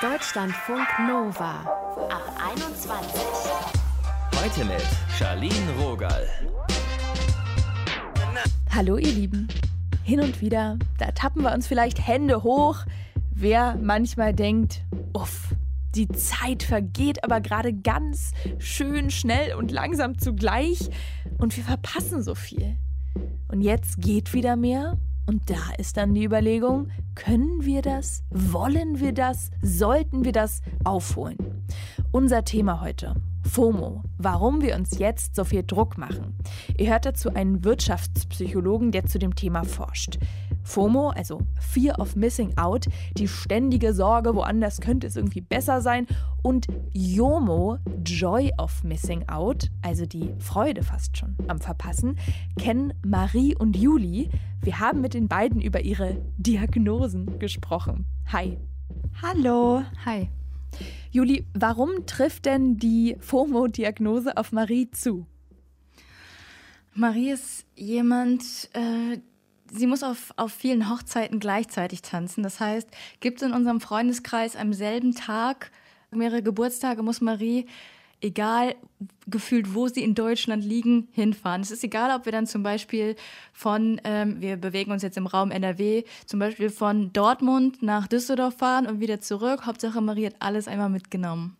Deutschlandfunk Nova ab 21. Heute mit Charlene Rogal. Hallo ihr Lieben. Hin und wieder, da tappen wir uns vielleicht Hände hoch, wer manchmal denkt, uff, die Zeit vergeht aber gerade ganz schön schnell und langsam zugleich und wir verpassen so viel. Und jetzt geht wieder mehr und da ist dann die Überlegung, können wir das? Wollen wir das? Sollten wir das aufholen? Unser Thema heute. FOMO, warum wir uns jetzt so viel Druck machen. Ihr hört dazu einen Wirtschaftspsychologen, der zu dem Thema forscht. FOMO, also Fear of Missing Out, die ständige Sorge, woanders könnte es irgendwie besser sein. Und JOMO, Joy of Missing Out, also die Freude fast schon am Verpassen, kennen Marie und Juli. Wir haben mit den beiden über ihre Diagnosen gesprochen. Hi. Hallo. Hi. Juli, warum trifft denn die FOMO-Diagnose auf Marie zu? Marie ist jemand, äh, sie muss auf, auf vielen Hochzeiten gleichzeitig tanzen. Das heißt, gibt es in unserem Freundeskreis am selben Tag mehrere Geburtstage, muss Marie, egal gefühlt, wo sie in Deutschland liegen, hinfahren. Es ist egal, ob wir dann zum Beispiel von, ähm, wir bewegen uns jetzt im Raum NRW, zum Beispiel von Dortmund nach Düsseldorf fahren und wieder zurück. Hauptsache, Marie hat alles einmal mitgenommen.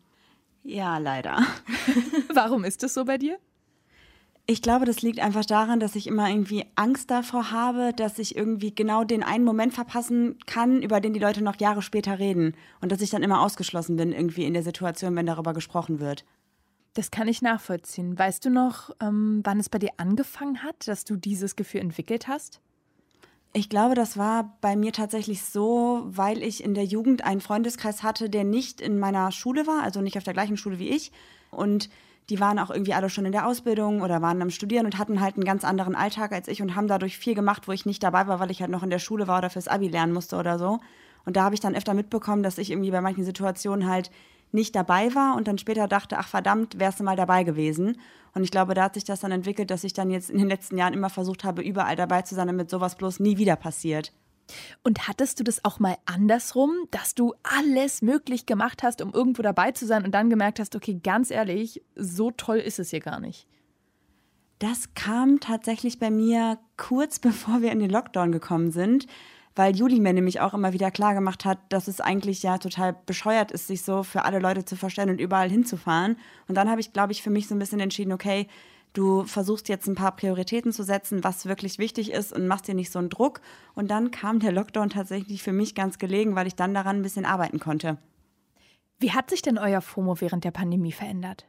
Ja, leider. Warum ist das so bei dir? Ich glaube, das liegt einfach daran, dass ich immer irgendwie Angst davor habe, dass ich irgendwie genau den einen Moment verpassen kann, über den die Leute noch Jahre später reden. Und dass ich dann immer ausgeschlossen bin, irgendwie in der Situation, wenn darüber gesprochen wird. Das kann ich nachvollziehen. Weißt du noch, ähm, wann es bei dir angefangen hat, dass du dieses Gefühl entwickelt hast? Ich glaube, das war bei mir tatsächlich so, weil ich in der Jugend einen Freundeskreis hatte, der nicht in meiner Schule war, also nicht auf der gleichen Schule wie ich. Und die waren auch irgendwie alle schon in der Ausbildung oder waren am Studieren und hatten halt einen ganz anderen Alltag als ich und haben dadurch viel gemacht, wo ich nicht dabei war, weil ich halt noch in der Schule war oder fürs Abi lernen musste oder so. Und da habe ich dann öfter mitbekommen, dass ich irgendwie bei manchen Situationen halt nicht dabei war und dann später dachte, ach verdammt, wärst du mal dabei gewesen. Und ich glaube, da hat sich das dann entwickelt, dass ich dann jetzt in den letzten Jahren immer versucht habe, überall dabei zu sein, damit sowas bloß nie wieder passiert. Und hattest du das auch mal andersrum, dass du alles möglich gemacht hast, um irgendwo dabei zu sein und dann gemerkt hast, okay, ganz ehrlich, so toll ist es hier gar nicht? Das kam tatsächlich bei mir kurz bevor wir in den Lockdown gekommen sind, weil Juli mir nämlich auch immer wieder klar gemacht hat, dass es eigentlich ja total bescheuert ist, sich so für alle Leute zu verstellen und überall hinzufahren. Und dann habe ich, glaube ich, für mich so ein bisschen entschieden, okay, Du versuchst jetzt ein paar Prioritäten zu setzen, was wirklich wichtig ist und machst dir nicht so einen Druck. Und dann kam der Lockdown tatsächlich für mich ganz gelegen, weil ich dann daran ein bisschen arbeiten konnte. Wie hat sich denn euer FOMO während der Pandemie verändert?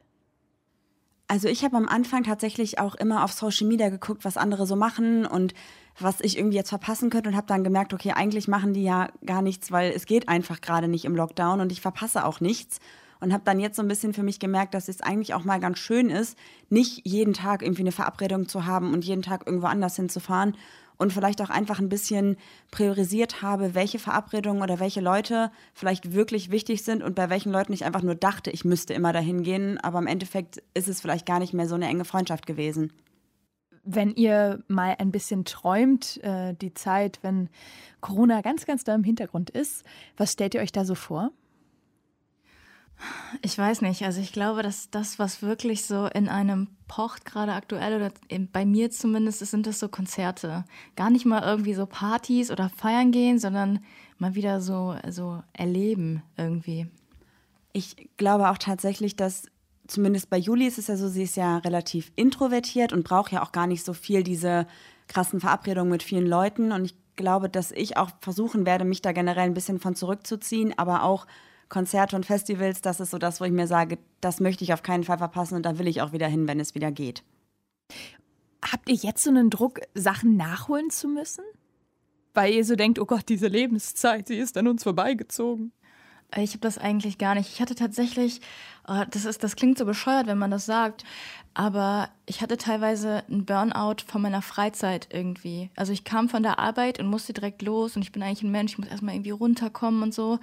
Also ich habe am Anfang tatsächlich auch immer auf Social Media geguckt, was andere so machen und was ich irgendwie jetzt verpassen könnte und habe dann gemerkt, okay, eigentlich machen die ja gar nichts, weil es geht einfach gerade nicht im Lockdown und ich verpasse auch nichts und habe dann jetzt so ein bisschen für mich gemerkt, dass es eigentlich auch mal ganz schön ist, nicht jeden Tag irgendwie eine Verabredung zu haben und jeden Tag irgendwo anders hinzufahren und vielleicht auch einfach ein bisschen priorisiert habe, welche Verabredungen oder welche Leute vielleicht wirklich wichtig sind und bei welchen Leuten ich einfach nur dachte, ich müsste immer dahin gehen, aber im Endeffekt ist es vielleicht gar nicht mehr so eine enge Freundschaft gewesen. Wenn ihr mal ein bisschen träumt, äh, die Zeit, wenn Corona ganz, ganz da im Hintergrund ist, was stellt ihr euch da so vor? Ich weiß nicht. Also ich glaube, dass das, was wirklich so in einem pocht, gerade aktuell oder bei mir zumindest, sind das so Konzerte. Gar nicht mal irgendwie so Partys oder feiern gehen, sondern mal wieder so, so erleben irgendwie. Ich glaube auch tatsächlich, dass zumindest bei Juli ist es ja so, sie ist ja relativ introvertiert und braucht ja auch gar nicht so viel diese krassen Verabredungen mit vielen Leuten. Und ich glaube, dass ich auch versuchen werde, mich da generell ein bisschen von zurückzuziehen, aber auch Konzerte und Festivals, das ist so das, wo ich mir sage, das möchte ich auf keinen Fall verpassen und da will ich auch wieder hin, wenn es wieder geht. Habt ihr jetzt so einen Druck, Sachen nachholen zu müssen? Weil ihr so denkt, oh Gott, diese Lebenszeit, sie ist an uns vorbeigezogen. Ich habe das eigentlich gar nicht. Ich hatte tatsächlich, oh, das, ist, das klingt so bescheuert, wenn man das sagt, aber ich hatte teilweise einen Burnout von meiner Freizeit irgendwie. Also ich kam von der Arbeit und musste direkt los und ich bin eigentlich ein Mensch, ich muss erstmal irgendwie runterkommen und so.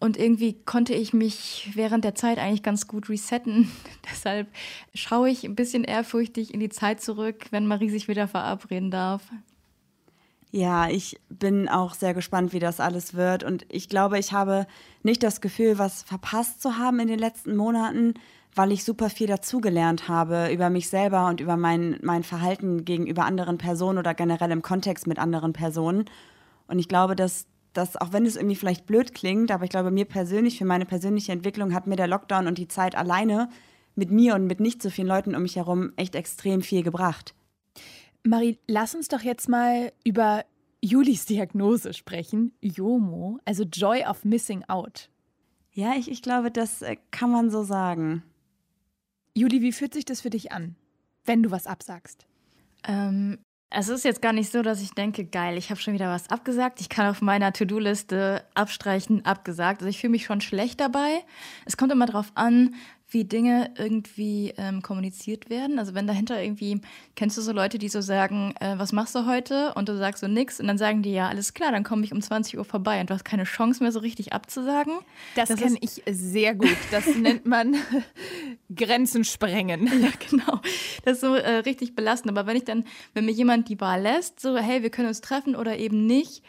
Und irgendwie konnte ich mich während der Zeit eigentlich ganz gut resetten. Deshalb schaue ich ein bisschen ehrfurchtig in die Zeit zurück, wenn Marie sich wieder verabreden darf. Ja, ich bin auch sehr gespannt, wie das alles wird. Und ich glaube, ich habe nicht das Gefühl, was verpasst zu haben in den letzten Monaten, weil ich super viel dazugelernt habe über mich selber und über mein, mein Verhalten gegenüber anderen Personen oder generell im Kontext mit anderen Personen. Und ich glaube, dass das, auch wenn es irgendwie vielleicht blöd klingt, aber ich glaube, mir persönlich, für meine persönliche Entwicklung hat mir der Lockdown und die Zeit alleine mit mir und mit nicht so vielen Leuten um mich herum echt extrem viel gebracht. Marie, lass uns doch jetzt mal über Julis Diagnose sprechen. JOMO, also Joy of Missing Out. Ja, ich, ich glaube, das äh, kann man so sagen. Juli, wie fühlt sich das für dich an, wenn du was absagst? Ähm, es ist jetzt gar nicht so, dass ich denke, geil, ich habe schon wieder was abgesagt. Ich kann auf meiner To-Do-Liste abstreichen, abgesagt. Also ich fühle mich schon schlecht dabei. Es kommt immer darauf an, wie Dinge irgendwie ähm, kommuniziert werden. Also wenn dahinter irgendwie, kennst du so Leute, die so sagen, äh, was machst du heute? Und du sagst so nix und dann sagen die, ja, alles klar, dann komme ich um 20 Uhr vorbei und du hast keine Chance mehr so richtig abzusagen. Das, das kenne ich sehr gut. Das nennt man Grenzen sprengen. Ja, genau. Das ist so äh, richtig belastend. Aber wenn ich dann, wenn mir jemand die Wahl lässt, so, hey, wir können uns treffen oder eben nicht,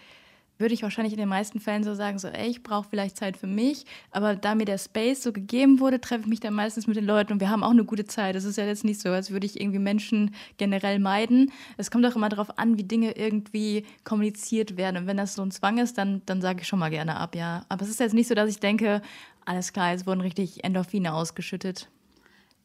würde ich wahrscheinlich in den meisten Fällen so sagen, so, ey, ich brauche vielleicht Zeit für mich, aber da mir der Space so gegeben wurde, treffe ich mich dann meistens mit den Leuten und wir haben auch eine gute Zeit. Es ist ja jetzt nicht so, als würde ich irgendwie Menschen generell meiden. Es kommt auch immer darauf an, wie Dinge irgendwie kommuniziert werden und wenn das so ein Zwang ist, dann, dann sage ich schon mal gerne ab, ja. Aber es ist jetzt nicht so, dass ich denke, alles klar, es wurden richtig Endorphine ausgeschüttet.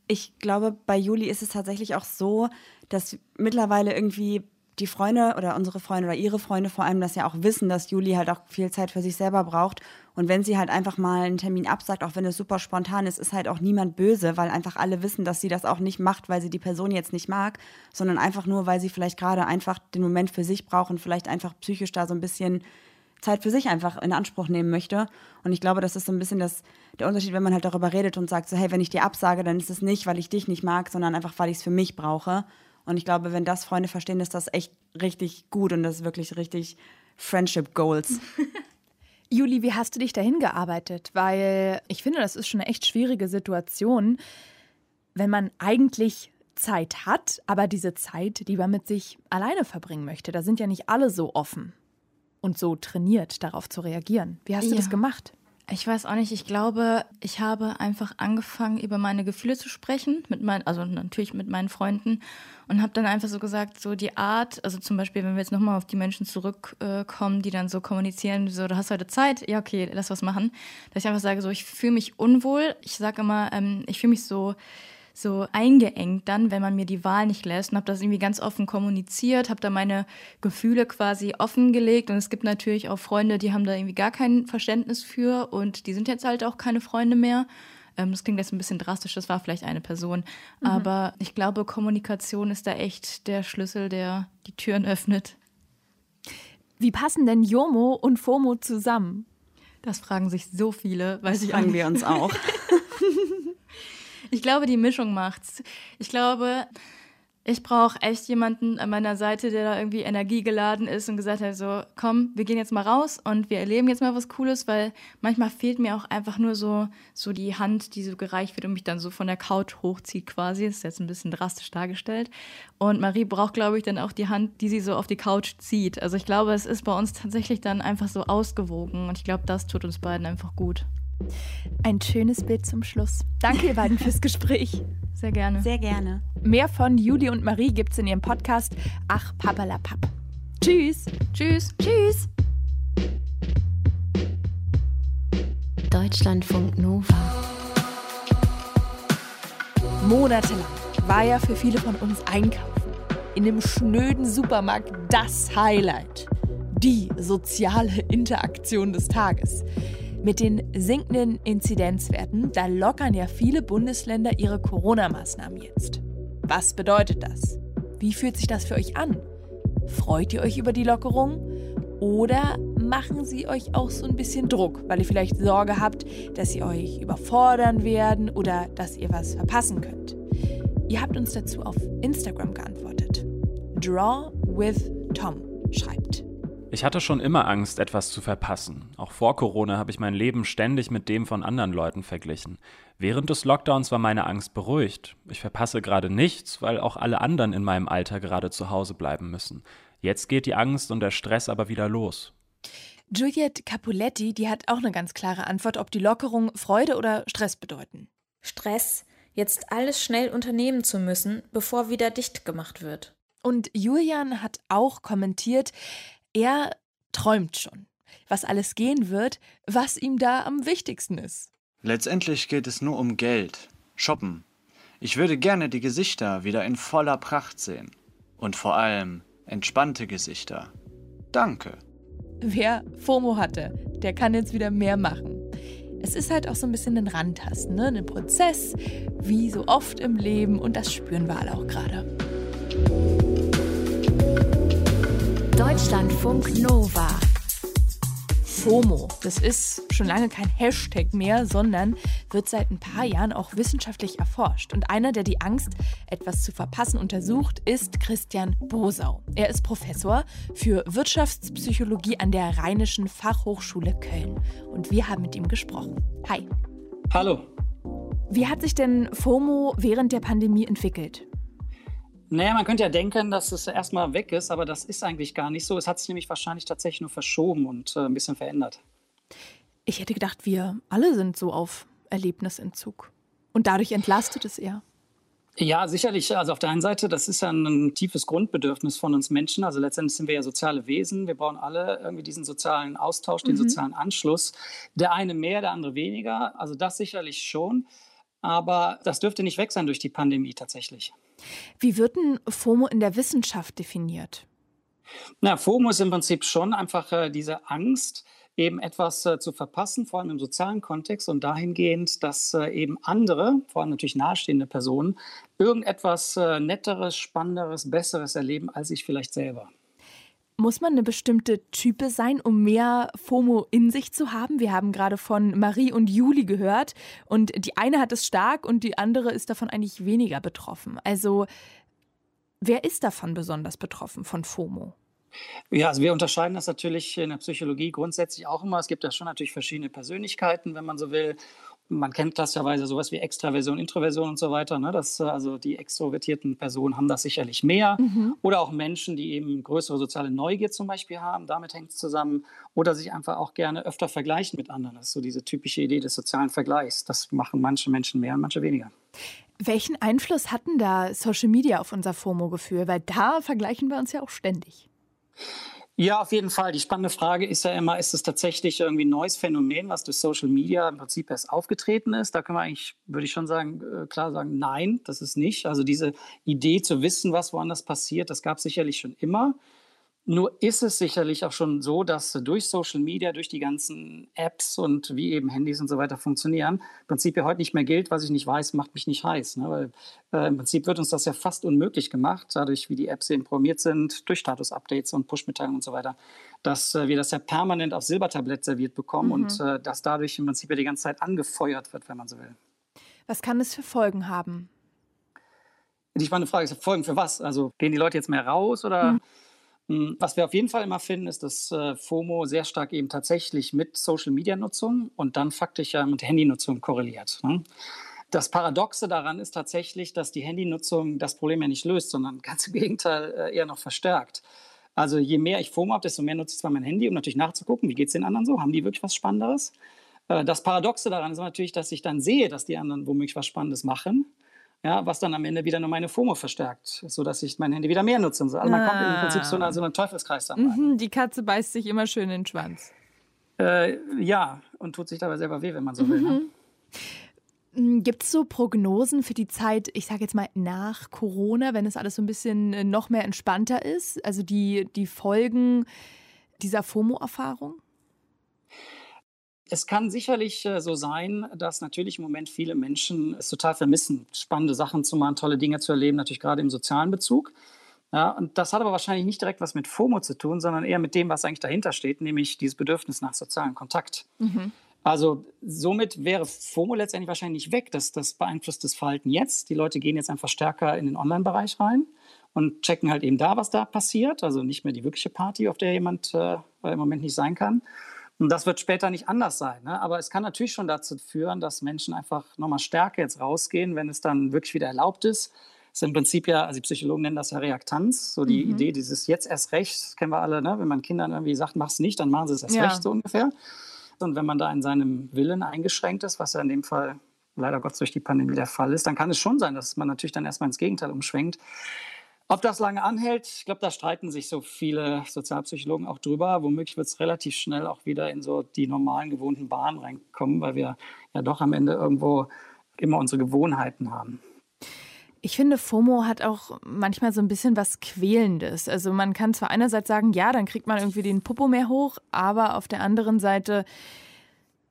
Ich glaube, bei Juli ist es tatsächlich auch so, dass mittlerweile irgendwie die Freunde oder unsere Freunde oder ihre Freunde vor allem das ja auch wissen, dass Juli halt auch viel Zeit für sich selber braucht. Und wenn sie halt einfach mal einen Termin absagt, auch wenn es super spontan ist, ist halt auch niemand böse, weil einfach alle wissen, dass sie das auch nicht macht, weil sie die Person jetzt nicht mag, sondern einfach nur, weil sie vielleicht gerade einfach den Moment für sich braucht und vielleicht einfach psychisch da so ein bisschen Zeit für sich einfach in Anspruch nehmen möchte. Und ich glaube, das ist so ein bisschen das, der Unterschied, wenn man halt darüber redet und sagt, so, hey, wenn ich dir absage, dann ist es nicht, weil ich dich nicht mag, sondern einfach, weil ich es für mich brauche. Und ich glaube, wenn das Freunde verstehen, ist das echt richtig gut und das ist wirklich richtig Friendship Goals. Juli, wie hast du dich dahin gearbeitet? Weil ich finde, das ist schon eine echt schwierige Situation, wenn man eigentlich Zeit hat, aber diese Zeit lieber mit sich alleine verbringen möchte. Da sind ja nicht alle so offen und so trainiert, darauf zu reagieren. Wie hast ja. du das gemacht? Ich weiß auch nicht. Ich glaube, ich habe einfach angefangen, über meine Gefühle zu sprechen, mit meinen, also natürlich mit meinen Freunden und habe dann einfach so gesagt, so die Art, also zum Beispiel, wenn wir jetzt nochmal auf die Menschen zurückkommen, die dann so kommunizieren, so du hast heute Zeit, ja okay, lass was machen, dass ich einfach sage, so ich fühle mich unwohl. Ich sage immer, ähm, ich fühle mich so so eingeengt dann, wenn man mir die Wahl nicht lässt und habe das irgendwie ganz offen kommuniziert, habe da meine Gefühle quasi offengelegt und es gibt natürlich auch Freunde, die haben da irgendwie gar kein Verständnis für und die sind jetzt halt auch keine Freunde mehr. Ähm, das klingt jetzt ein bisschen drastisch, das war vielleicht eine Person, mhm. aber ich glaube, Kommunikation ist da echt der Schlüssel, der die Türen öffnet. Wie passen denn Jomo und FOMO zusammen? Das fragen sich so viele, weiß das ich fragen wir uns auch. Ich glaube, die Mischung macht's. Ich glaube, ich brauche echt jemanden an meiner Seite, der da irgendwie energiegeladen ist und gesagt hat, so, komm, wir gehen jetzt mal raus und wir erleben jetzt mal was Cooles, weil manchmal fehlt mir auch einfach nur so, so die Hand, die so gereicht wird und mich dann so von der Couch hochzieht quasi. Das ist jetzt ein bisschen drastisch dargestellt. Und Marie braucht, glaube ich, dann auch die Hand, die sie so auf die Couch zieht. Also ich glaube, es ist bei uns tatsächlich dann einfach so ausgewogen und ich glaube, das tut uns beiden einfach gut. Ein schönes Bild zum Schluss. Danke, ihr beiden, fürs Gespräch. Sehr gerne. Sehr gerne. Mehr von Juli und Marie gibt's in ihrem Podcast Ach, Pappalapapp. Tschüss. Tschüss. Tschüss. Deutschlandfunk Nova. Monatelang war ja für viele von uns Einkaufen in dem schnöden Supermarkt das Highlight. Die soziale Interaktion des Tages. Mit den sinkenden Inzidenzwerten, da lockern ja viele Bundesländer ihre Corona-Maßnahmen jetzt. Was bedeutet das? Wie fühlt sich das für euch an? Freut ihr euch über die Lockerung? Oder machen sie euch auch so ein bisschen Druck, weil ihr vielleicht Sorge habt, dass sie euch überfordern werden oder dass ihr was verpassen könnt? Ihr habt uns dazu auf Instagram geantwortet. Draw with Tom schreibt. Ich hatte schon immer Angst, etwas zu verpassen. Auch vor Corona habe ich mein Leben ständig mit dem von anderen Leuten verglichen. Während des Lockdowns war meine Angst beruhigt. Ich verpasse gerade nichts, weil auch alle anderen in meinem Alter gerade zu Hause bleiben müssen. Jetzt geht die Angst und der Stress aber wieder los. Juliette Capuletti, die hat auch eine ganz klare Antwort, ob die Lockerung Freude oder Stress bedeuten. Stress, jetzt alles schnell unternehmen zu müssen, bevor wieder dicht gemacht wird. Und Julian hat auch kommentiert, er träumt schon, was alles gehen wird, was ihm da am wichtigsten ist. Letztendlich geht es nur um Geld, Shoppen. Ich würde gerne die Gesichter wieder in voller Pracht sehen. Und vor allem entspannte Gesichter. Danke. Wer FOMO hatte, der kann jetzt wieder mehr machen. Es ist halt auch so ein bisschen ein Randtasten, ne? ein Prozess, wie so oft im Leben und das spüren wir alle auch gerade. Deutschlandfunk Nova. FOMO, das ist schon lange kein Hashtag mehr, sondern wird seit ein paar Jahren auch wissenschaftlich erforscht. Und einer, der die Angst, etwas zu verpassen, untersucht, ist Christian Bosau. Er ist Professor für Wirtschaftspsychologie an der Rheinischen Fachhochschule Köln. Und wir haben mit ihm gesprochen. Hi. Hallo. Wie hat sich denn FOMO während der Pandemie entwickelt? Naja, man könnte ja denken, dass es erstmal weg ist, aber das ist eigentlich gar nicht so. Es hat sich nämlich wahrscheinlich tatsächlich nur verschoben und äh, ein bisschen verändert. Ich hätte gedacht, wir alle sind so auf Erlebnisentzug. Und dadurch entlastet es eher. Ja, sicherlich. Also auf der einen Seite, das ist ja ein tiefes Grundbedürfnis von uns Menschen. Also letztendlich sind wir ja soziale Wesen. Wir brauchen alle irgendwie diesen sozialen Austausch, den mhm. sozialen Anschluss. Der eine mehr, der andere weniger. Also das sicherlich schon. Aber das dürfte nicht weg sein durch die Pandemie tatsächlich. Wie wird denn FOMO in der Wissenschaft definiert? Na, FOMO ist im Prinzip schon einfach äh, diese Angst, eben etwas äh, zu verpassen, vor allem im sozialen Kontext und dahingehend, dass äh, eben andere, vor allem natürlich nahestehende Personen, irgendetwas äh, Netteres, Spannenderes, Besseres erleben als ich vielleicht selber. Muss man eine bestimmte Type sein, um mehr FOMO in sich zu haben? Wir haben gerade von Marie und Juli gehört und die eine hat es stark und die andere ist davon eigentlich weniger betroffen. Also wer ist davon besonders betroffen, von FOMO? Ja, also wir unterscheiden das natürlich in der Psychologie grundsätzlich auch immer. Es gibt ja schon natürlich verschiedene Persönlichkeiten, wenn man so will man kennt klassischerweise sowas wie Extraversion, Introversion und so weiter. Ne? Das, äh, also die extrovertierten Personen haben das sicherlich mehr. Mhm. Oder auch Menschen, die eben größere soziale Neugier zum Beispiel haben, damit hängt es zusammen. Oder sich einfach auch gerne öfter vergleichen mit anderen. Das ist so diese typische Idee des sozialen Vergleichs. Das machen manche Menschen mehr und manche weniger. Welchen Einfluss hatten da Social Media auf unser FOMO-Gefühl? Weil da vergleichen wir uns ja auch ständig. Ja, auf jeden Fall. Die spannende Frage ist ja immer, ist es tatsächlich irgendwie ein neues Phänomen, was durch Social Media im Prinzip erst aufgetreten ist? Da können wir eigentlich, würde ich schon sagen, äh, klar sagen, nein, das ist nicht. Also diese Idee zu wissen, was woanders passiert, das gab es sicherlich schon immer. Nur ist es sicherlich auch schon so, dass durch Social Media, durch die ganzen Apps und wie eben Handys und so weiter funktionieren, im Prinzip ja heute nicht mehr gilt, was ich nicht weiß, macht mich nicht heiß. Ne? Weil äh, im Prinzip wird uns das ja fast unmöglich gemacht, dadurch, wie die Apps eben programmiert sind, durch Status-Updates und Push-Mitteilungen und so weiter, dass äh, wir das ja permanent auf Silbertablett serviert bekommen mhm. und äh, dass dadurch im Prinzip ja die ganze Zeit angefeuert wird, wenn man so will. Was kann es für Folgen haben? Die spannende Frage ist, Folgen für was? Also gehen die Leute jetzt mehr raus oder? Mhm hm, was wir auf jeden Fall immer finden, ist, dass äh, FOMO sehr stark eben tatsächlich mit Social-Media-Nutzung und dann faktisch ja mit Handynutzung korreliert. Ne? Das Paradoxe daran ist tatsächlich, dass die Handynutzung das Problem ja nicht löst, sondern ganz im Gegenteil äh, eher noch verstärkt. Also je mehr ich FOMO habe, desto mehr nutze ich zwar mein Handy, um natürlich nachzugucken, wie geht es den anderen so, haben die wirklich was Spannenderes? Äh, das Paradoxe daran ist natürlich, dass ich dann sehe, dass die anderen womöglich was Spannendes machen ja, was dann am Ende wieder nur meine FOMO verstärkt, sodass ich mein Handy wieder mehr nutze. Also man ah. kommt im Prinzip so in so einen Teufelskreis dann mhm, Die Katze beißt sich immer schön in den Schwanz. Äh, ja, und tut sich dabei selber weh, wenn man so will. Ne? Mhm. Gibt es so Prognosen für die Zeit, ich sage jetzt mal nach Corona, wenn es alles so ein bisschen äh, noch mehr entspannter ist? Also die, die Folgen dieser FOMO-Erfahrung? Es kann sicherlich äh, so sein, dass natürlich im Moment viele Menschen es total vermissen, spannende Sachen zu machen, tolle Dinge zu erleben, natürlich gerade im sozialen Bezug. Ja, und das hat aber wahrscheinlich nicht direkt was mit FOMO zu tun, sondern eher mit dem, was eigentlich dahinter steht, nämlich dieses Bedürfnis nach sozialem Kontakt. Mhm. Also somit wäre FOMO letztendlich wahrscheinlich nicht weg. Das, das beeinflusst das Verhalten jetzt. Die Leute gehen jetzt einfach stärker in den Online-Bereich rein und checken halt eben da, was da passiert. Also nicht mehr die wirkliche Party, auf der jemand äh, im Moment nicht sein kann. Und das wird später nicht anders sein. Ne? Aber es kann natürlich schon dazu führen, dass Menschen einfach nochmal stärker jetzt rausgehen, wenn es dann wirklich wieder erlaubt ist, ist im Prinzip ja, also die Psychologen nennen das ja Reaktanz, so die Mhm. Idee, dieses jetzt erst recht, das kennen wir alle, ne? wenn man Kindern irgendwie sagt, mach's nicht, dann machen sie es erst Ja. recht, so ungefähr. Und wenn man da in seinem Willen eingeschränkt ist, was ja in dem Fall leider Gottes durch die Pandemie der Fall ist, dann kann es schon sein, dass man natürlich dann erstmal ins Gegenteil umschwenkt. Ob das lange anhält, ich glaube, da streiten sich so viele Sozialpsychologen auch drüber. Womöglich wird es relativ schnell auch wieder in so die normalen, gewohnten Bahnen reinkommen, weil wir ja doch am Ende irgendwo immer unsere Gewohnheiten haben. Ich finde, FOMO hat auch manchmal so ein bisschen was Quälendes. Also man kann zwar einerseits sagen, ja, dann kriegt man irgendwie den Popo mehr hoch, aber auf der anderen Seite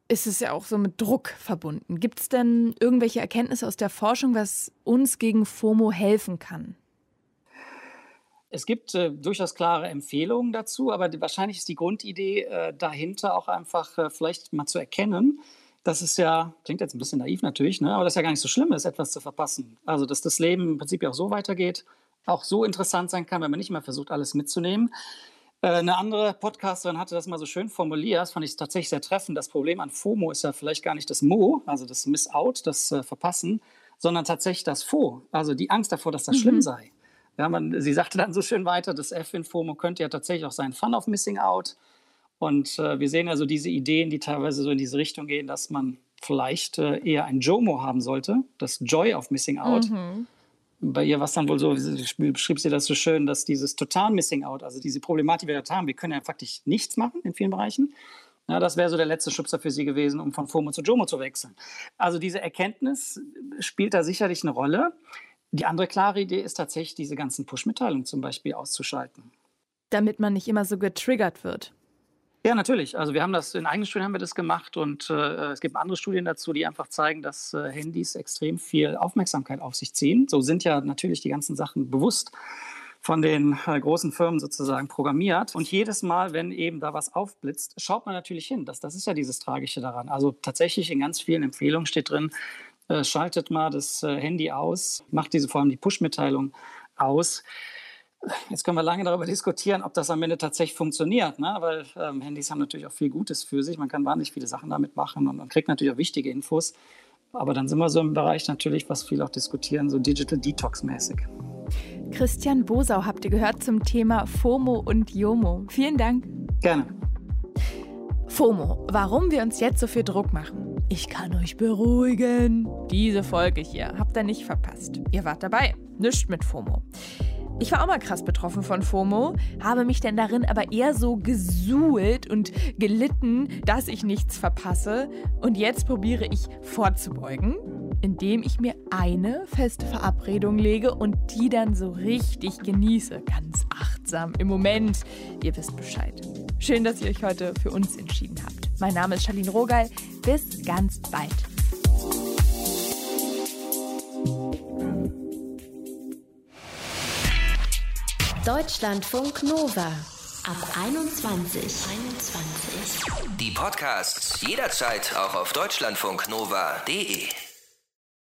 ist es ja auch so mit Druck verbunden. Gibt es denn irgendwelche Erkenntnisse aus der Forschung, was uns gegen FOMO helfen kann? Es gibt äh, durchaus klare Empfehlungen dazu, aber wahrscheinlich ist die Grundidee äh, dahinter auch einfach äh, vielleicht mal zu erkennen, dass es ja, klingt jetzt ein bisschen naiv natürlich, ne, aber das ja gar nicht so schlimm ist, etwas zu verpassen. Also, dass das Leben im Prinzip ja auch so weitergeht, auch so interessant sein kann, wenn man nicht immer versucht, alles mitzunehmen. Äh, eine andere Podcasterin hatte das mal so schön formuliert, das fand ich tatsächlich sehr treffend. Das Problem an FOMO ist ja vielleicht gar nicht das Mo, also das Miss Out, das äh, Verpassen, sondern tatsächlich das Fo, also die Angst davor, dass das Mhm. schlimm sei. Ja, man, sie sagte dann so schön weiter, das F in FOMO könnte ja tatsächlich auch sein Fun of Missing Out. Und äh, wir sehen ja so diese Ideen, die teilweise so in diese Richtung gehen, dass man vielleicht äh, eher ein JOMO haben sollte, das Joy of Missing Out. Mhm. Bei ihr war es dann wohl so, wie beschrieb sie das so schön, dass dieses total Missing Out, also diese Problematik, die wir da haben, wir können ja faktisch nichts machen in vielen Bereichen. Ja, das wäre so der letzte Schubser für sie gewesen, um von FOMO zu JOMO zu wechseln. Also diese Erkenntnis spielt da sicherlich eine Rolle. Die andere klare Idee ist tatsächlich, diese ganzen Push-Mitteilungen zum Beispiel auszuschalten. Damit man nicht immer so getriggert wird. Ja, natürlich. Also wir haben das in eigenen Studien haben wir das gemacht und äh, es gibt andere Studien dazu, die einfach zeigen, dass äh, Handys extrem viel Aufmerksamkeit auf sich ziehen. So sind ja natürlich die ganzen Sachen bewusst von den äh, großen Firmen sozusagen programmiert. Und jedes Mal, wenn eben da was aufblitzt, schaut man natürlich hin. Das, das ist ja dieses Tragische daran. Also tatsächlich in ganz vielen Empfehlungen steht drin, äh, schaltet mal das äh, Handy aus, macht diese vor allem die Push-Mitteilung aus. Jetzt können wir lange darüber diskutieren, ob das am Ende tatsächlich funktioniert, ne? weil ähm, Handys haben natürlich auch viel Gutes für sich. Man kann wahnsinnig viele Sachen damit machen und man kriegt natürlich auch wichtige Infos. Aber dann sind wir so im Bereich natürlich, was viele auch diskutieren, so Digital Detox-mäßig. Christian Bosau habt ihr gehört zum Thema FOMO und JOMO. Vielen Dank. Gerne. FOMO, warum wir uns jetzt so viel Druck machen. Ich kann euch beruhigen. Diese Folge hier habt ihr nicht verpasst. Ihr wart dabei. Nischt mit FOMO. Ich war auch mal krass betroffen von FOMO, habe mich denn darin aber eher so gesuhlt und gelitten, dass ich nichts verpasse. Und jetzt probiere ich vorzubeugen, indem ich mir eine feste Verabredung lege und die dann so richtig genieße. Ganz achtsam im Moment. Ihr wisst Bescheid. Schön, dass ihr euch heute für uns entschieden habt. Mein Name ist Charlene Rogal. Bis ganz bald. Deutschlandfunk Nova. Ab 21. 21. Die Podcasts jederzeit auch auf deutschlandfunknova.de.